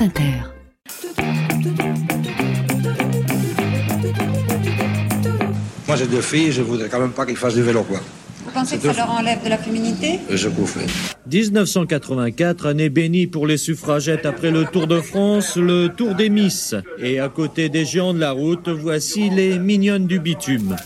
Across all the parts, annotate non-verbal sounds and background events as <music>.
France Inter. Moi j'ai deux filles, je voudrais quand même pas qu'ils fassent du vélo quoi. Vous pensez que ça leur enlève de la féminité? Je confie. 1984, année bénie pour les suffragettes après le Tour de France, le Tour des Miss. Et à côté des géants de la route, voici les mignonnes du bitume.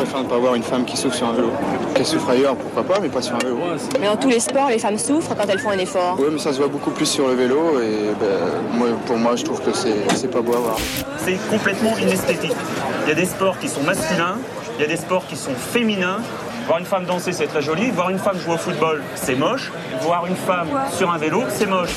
Je préfère ne pas voir une femme qui souffre sur un vélo. Qu'elle souffre ailleurs, pourquoi pas, mais pas sur un vélo. Mais dans tous les sports, les femmes souffrent quand elles font un effort. Oui, mais ça se voit beaucoup plus sur le vélo et ben, moi, pour moi, je trouve que c'est pas beau à voir. C'est complètement inesthétique. Il y a des sports qui sont masculins, il y a des sports qui sont féminins. Voir une femme danser, c'est très joli. Voir une femme jouer au football, c'est moche. Voir une femme sur un vélo, c'est moche.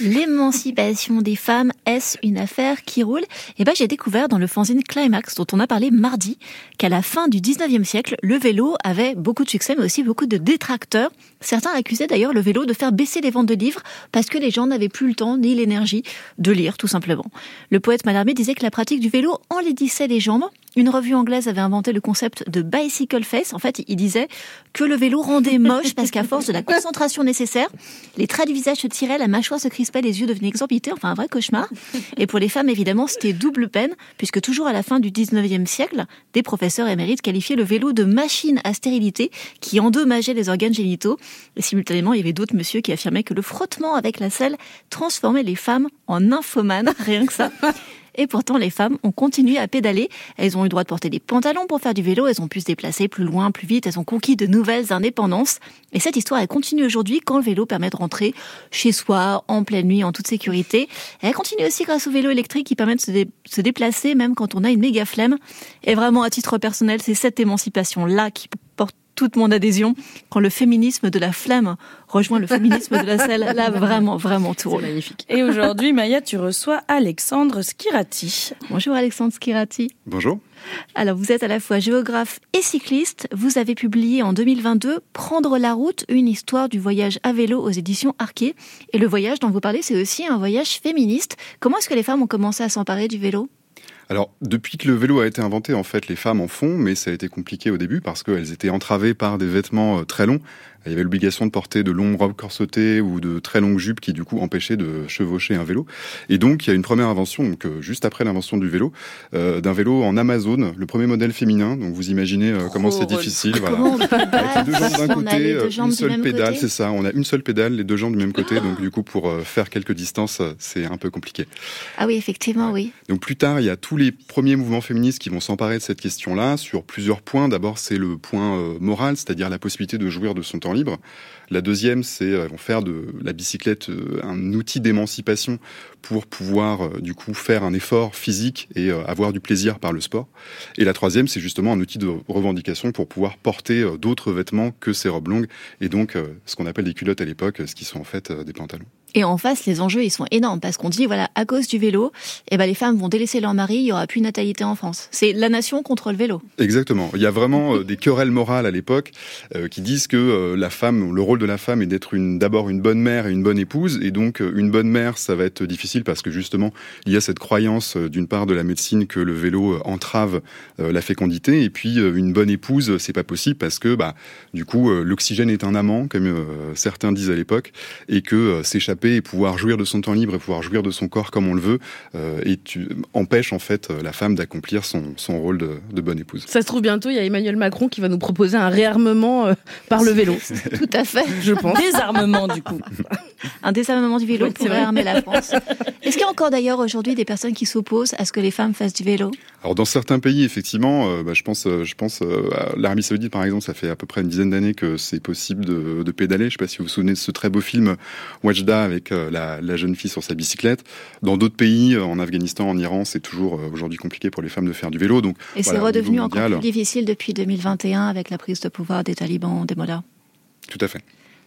L'émancipation des femmes, est-ce une affaire qui roule? Eh ben, j'ai découvert dans le fanzine Climax, dont on a parlé mardi, qu'à la fin du 19e siècle, le vélo avait beaucoup de succès, mais aussi beaucoup de détracteurs. Certains accusaient d'ailleurs le vélo de faire baisser les ventes de livres parce que les gens n'avaient plus le temps ni l'énergie de lire, tout simplement. Le poète Mallarmé disait que la pratique du vélo enlaidissait les jambes. Une revue anglaise avait inventé le concept de bicycle face. En fait, il disait que le vélo rendait moche parce qu'à force de la concentration nécessaire, les traits du visage se tiraient, la mâchoire se crispait, les yeux devenaient exorbités, enfin un vrai cauchemar. Et pour les femmes, évidemment, c'était double peine, puisque toujours à la fin du 19e siècle, des professeurs émérites qualifiaient le vélo de machine à stérilité qui endommageait les organes génitaux. Et simultanément, il y avait d'autres monsieur qui affirmaient que le frottement avec la selle transformait les femmes en nymphomanes, rien que ça. Et pourtant, les femmes ont continué à pédaler. Elles ont eu le droit de porter des pantalons pour faire du vélo. Elles ont pu se déplacer plus loin, plus vite. Elles ont conquis de nouvelles indépendances. Et cette histoire, elle continue aujourd'hui quand le vélo permet de rentrer chez soi, en pleine nuit, en toute sécurité. elle continue aussi grâce au vélo électrique qui permet de se, se déplacer même quand on a une méga flemme. Et vraiment, à titre personnel, c'est cette émancipation-là qui toute mon adhésion quand le féminisme de la flemme rejoint le féminisme de la selle. Là, <laughs> vraiment, vraiment tout roule. magnifique. Et aujourd'hui, Maya, tu reçois Alexandre Skirati. Bonjour Alexandre Skirati. Bonjour. Alors, vous êtes à la fois géographe et cycliste. Vous avez publié en 2022 Prendre la route, une histoire du voyage à vélo aux éditions Arquet. Et le voyage dont vous parlez, c'est aussi un voyage féministe. Comment est-ce que les femmes ont commencé à s'emparer du vélo? Alors, depuis que le vélo a été inventé, en fait, les femmes en font, mais ça a été compliqué au début parce qu'elles étaient entravées par des vêtements euh, très longs. Il y avait l'obligation de porter de longues robes corsetées ou de très longues jupes qui, du coup, empêchaient de chevaucher un vélo. Et donc, il y a une première invention, donc, euh, juste après l'invention du vélo, euh, d'un vélo en Amazon, le premier modèle féminin. Donc, vous imaginez euh, comment c'est difficile. Voilà. Avec les deux jambes d'un côté, une seule pédale, c'est ça. On a une seule pédale, les deux jambes du même côté. Donc, du coup, pour faire quelques distances, c'est un peu compliqué. Ah oui, effectivement, oui. Donc, plus tard, il y a tous les premiers mouvements féministes qui vont s'emparer de cette question-là sur plusieurs points. D'abord, c'est le point moral, c'est-à-dire la possibilité de jouir de son temps La deuxième, c'est euh, vont faire de la bicyclette euh, un outil d'émancipation pour pouvoir euh, du coup faire un effort physique et avoir du plaisir par le sport. Et la troisième, c'est justement un outil de revendication pour pouvoir porter d'autres vêtements que ces robes longues et donc ce qu'on appelle des culottes à l'époque, ce qui sont en fait des pantalons. Et en face, les enjeux, ils sont énormes parce qu'on dit, voilà, à cause du vélo, eh ben, les femmes vont délaisser leur mari, il y aura plus de natalité en France. C'est la nation contre le vélo. Exactement. Il y a vraiment euh, des querelles morales à l'époque euh, qui disent que euh, la femme, le rôle de la femme est d'être d'abord une bonne mère et une bonne épouse. Et donc, une bonne mère, ça va être difficile parce que justement, il y a cette croyance d'une part de la médecine que le vélo entrave la fécondité. Et puis, une bonne épouse, c'est pas possible parce que, bah, du coup, l'oxygène est un amant, comme certains disent à l'époque, et que s'échapper et pouvoir jouir de son temps libre et pouvoir jouir de son corps comme on le veut, euh, et tu empêches en fait la femme d'accomplir son, son, rôle de, de, bonne épouse. Ça se trouve bientôt, il y a Emmanuel Macron qui va nous proposer un réarmement euh, par le vélo. Tout à fait, je pense. Désarmement du coup. <laughs> un désarmement du vélo oui, pour réarmer la France. <laughs> Est-ce qu'il y a encore d'ailleurs aujourd'hui des personnes qui s'opposent à ce que les femmes fassent du vélo? Alors dans certains pays, effectivement, euh, bah, je pense, je pense à l'Arabie Saoudite par exemple, ça fait à peu près une dizaine d'années que c'est possible de, de, pédaler. Je ne sais pas si vous vous souvenez de ce très beau film Wajda avec euh, la, jeune fille sur sa bicyclette. Dans d'autres pays, euh, en Afghanistan, en Iran, c'est toujours euh, aujourd'hui compliqué pour les femmes de faire du vélo. Donc, Et c'est redevenu encore plus difficile depuis 2021 avec la prise de pouvoir des talibans, des mollahs? Tout à fait.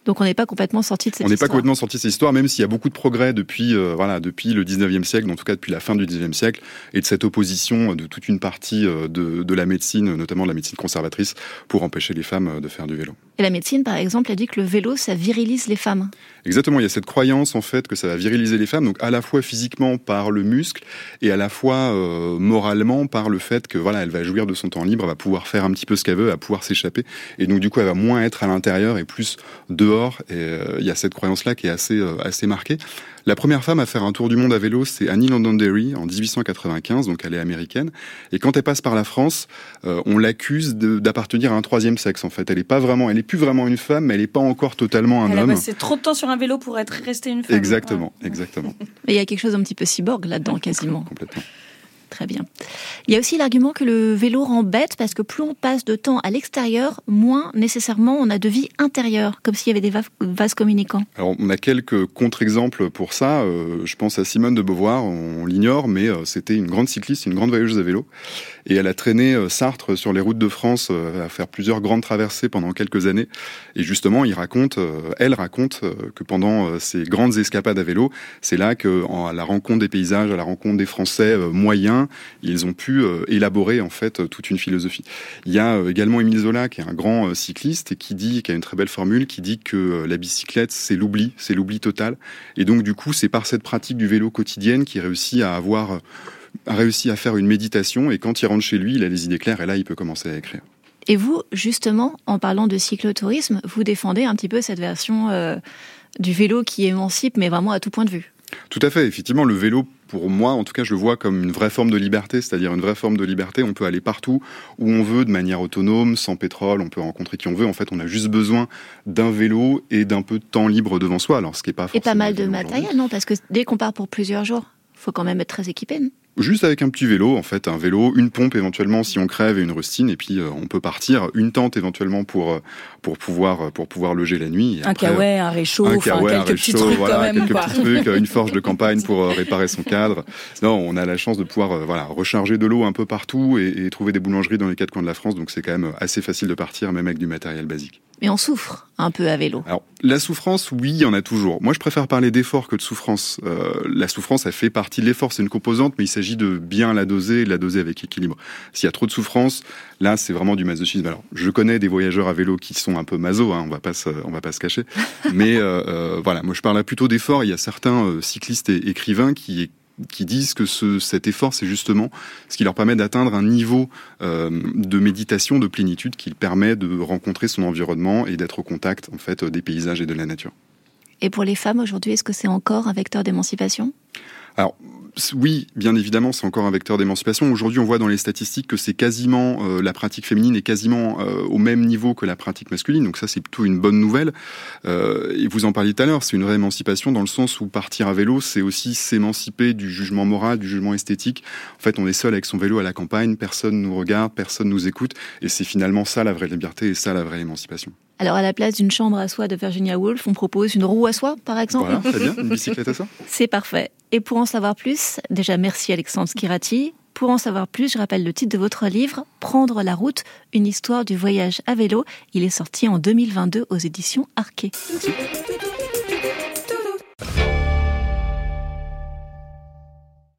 Donc on n'est pas complètement sorti de cette histoire. On n'est pas complètement sorti de cette histoire, même s'il y a beaucoup de progrès depuis, voilà, depuis le 19e siècle, en tout cas depuis la fin du 19e siècle, et de cette opposition de toute une partie de, de, la médecine, notamment de la médecine conservatrice, pour empêcher les femmes de faire du vélo. Et la médecine, par exemple, a dit que le vélo, ça virilise les femmes. Exactement, il y a cette croyance en fait que ça va viriliser les femmes, donc à la fois physiquement par le muscle et à la fois euh, moralement par le fait que voilà, elle va jouir de son temps libre, elle va pouvoir faire un petit peu ce qu'elle veut, elle va pouvoir s'échapper, et donc du coup elle va moins être à l'intérieur et plus dehors dehors. Et il y a cette croyance-là qui est assez, assez marquée. La première femme à faire un tour du monde à vélo, c'est Annie Londonderry en 1895, donc elle est américaine. Et quand elle passe par la France, on l'accuse d'appartenir à un troisième sexe. En fait, elle est pas vraiment, elle est plus vraiment une femme, mais elle est pas encore totalement un elle homme. a passé trop de temps sur un vélo pour être restée une femme. Exactement, exactement. <laughs> Mais il y a quelque chose d'un petit peu cyborg là-dedans, quasiment. Complètement. Très bien. Il y a aussi l'argument que le vélo rend bête parce que plus on passe de temps à l'extérieur, moins nécessairement on a de vie intérieure, comme s'il y avait des vases communicants. Alors on a quelques contre-exemples pour ça. Euh, je pense à Simone de Beauvoir, on, l'ignore, mais euh, c'était une grande cycliste, une grande voyageuse à vélo. Et elle a traîné euh, Sartre sur les routes de France à faire plusieurs grandes traversées pendant quelques années. Et justement, il raconte, elle raconte que pendant ces grandes escapades à vélo, c'est là que, à la rencontre des paysages, à la rencontre des Français moyens, ils ont pu euh, élaborer en fait toute une philosophie. Il y a euh, également Émile Zola qui est un grand euh, cycliste et qui dit, qui a une très belle formule, qui dit que la bicyclette c'est l'oubli, c'est l'oubli total. Et donc du coup c'est par cette pratique du vélo quotidienne qu'il réussit à avoir à faire une méditation et quand il rentre chez lui, il a les idées claires et là il peut commencer à écrire. Et vous, justement, en parlant de cyclotourisme, vous défendez un petit peu cette version du vélo qui émancipe, mais vraiment à tout point de vue? Tout à fait. Effectivement, le vélo, pour moi, en tout cas, je le vois comme une vraie forme de liberté, c'est-à-dire une vraie forme de liberté. On peut aller partout où on veut, de manière autonome, sans pétrole. On peut rencontrer qui on veut. En fait, on a juste besoin d'un vélo et d'un peu de temps libre devant soi. Alors, ce qui est pas et pas mal de matériel, non? Parce que dès qu'on part pour plusieurs jours, faut quand même être très équipé. Non? Juste avec un petit vélo, en fait, un vélo, une pompe éventuellement si on crève et une rustine, et puis euh, on peut partir, une tente éventuellement pour euh, pour pouvoir euh, pour pouvoir loger la nuit. un kawaii, un réchaud, un quelques petits trucs voilà, quand même, quelques petits trucs, une <laughs> forge de campagne pour réparer son cadre. Non, on a la chance de pouvoir voilà recharger de l'eau un peu partout et, et trouver des boulangeries dans les quatre coins de la France, donc c'est quand même assez facile de partir, même avec du matériel basique. Mais on souffre un peu à vélo. Alors, la souffrance, oui, il y en a toujours. Moi, je préfère parler d'effort que de souffrance. Euh, la souffrance, elle fait partie de l'effort, c'est une composante, mais il s'agit de bien la doser la doser avec équilibre. S'il y a trop de souffrance, là, c'est vraiment du masochisme. Alors, je connais des voyageurs à vélo qui sont un peu maso, hein, on va pas se, on va pas se cacher. <laughs> mais euh, euh, voilà, moi, je parle plutôt d'effort. Il y a certains euh, cyclistes et écrivains qui qui disent que ce, cet effort, c'est justement ce qui leur permet d'atteindre un niveau euh, de méditation, de plénitude, qui permet de rencontrer son environnement et d'être au contact en fait des paysages et de la nature. Et pour les femmes aujourd'hui, est-ce que c'est encore un vecteur d'émancipation? Alors, oui, bien évidemment, c'est encore un vecteur d'émancipation. Aujourd'hui, on voit dans les statistiques que c'est quasiment euh, la pratique féminine est quasiment euh, au même niveau que la pratique masculine. Donc ça, c'est plutôt une bonne nouvelle. Euh, et vous en parliez tout à l'heure, c'est une réémancipation dans le sens où partir à vélo, c'est aussi s'émanciper du jugement moral, du jugement esthétique. En fait, on est seul avec son vélo à la campagne, personne nous regarde, personne nous écoute, et c'est finalement ça la vraie liberté et ça la vraie émancipation. Alors, à la place d'une chambre à soie de Virginia Woolf, on propose une roue à soie, par exemple Voilà, très bien, une bicyclette à soie. C'est parfait. Et pour en savoir plus, déjà merci Alexandre Skirati. Pour en savoir plus, je rappelle le titre de votre livre, Prendre la route, une histoire du voyage à vélo. Il est sorti en 2022 aux éditions Arquet.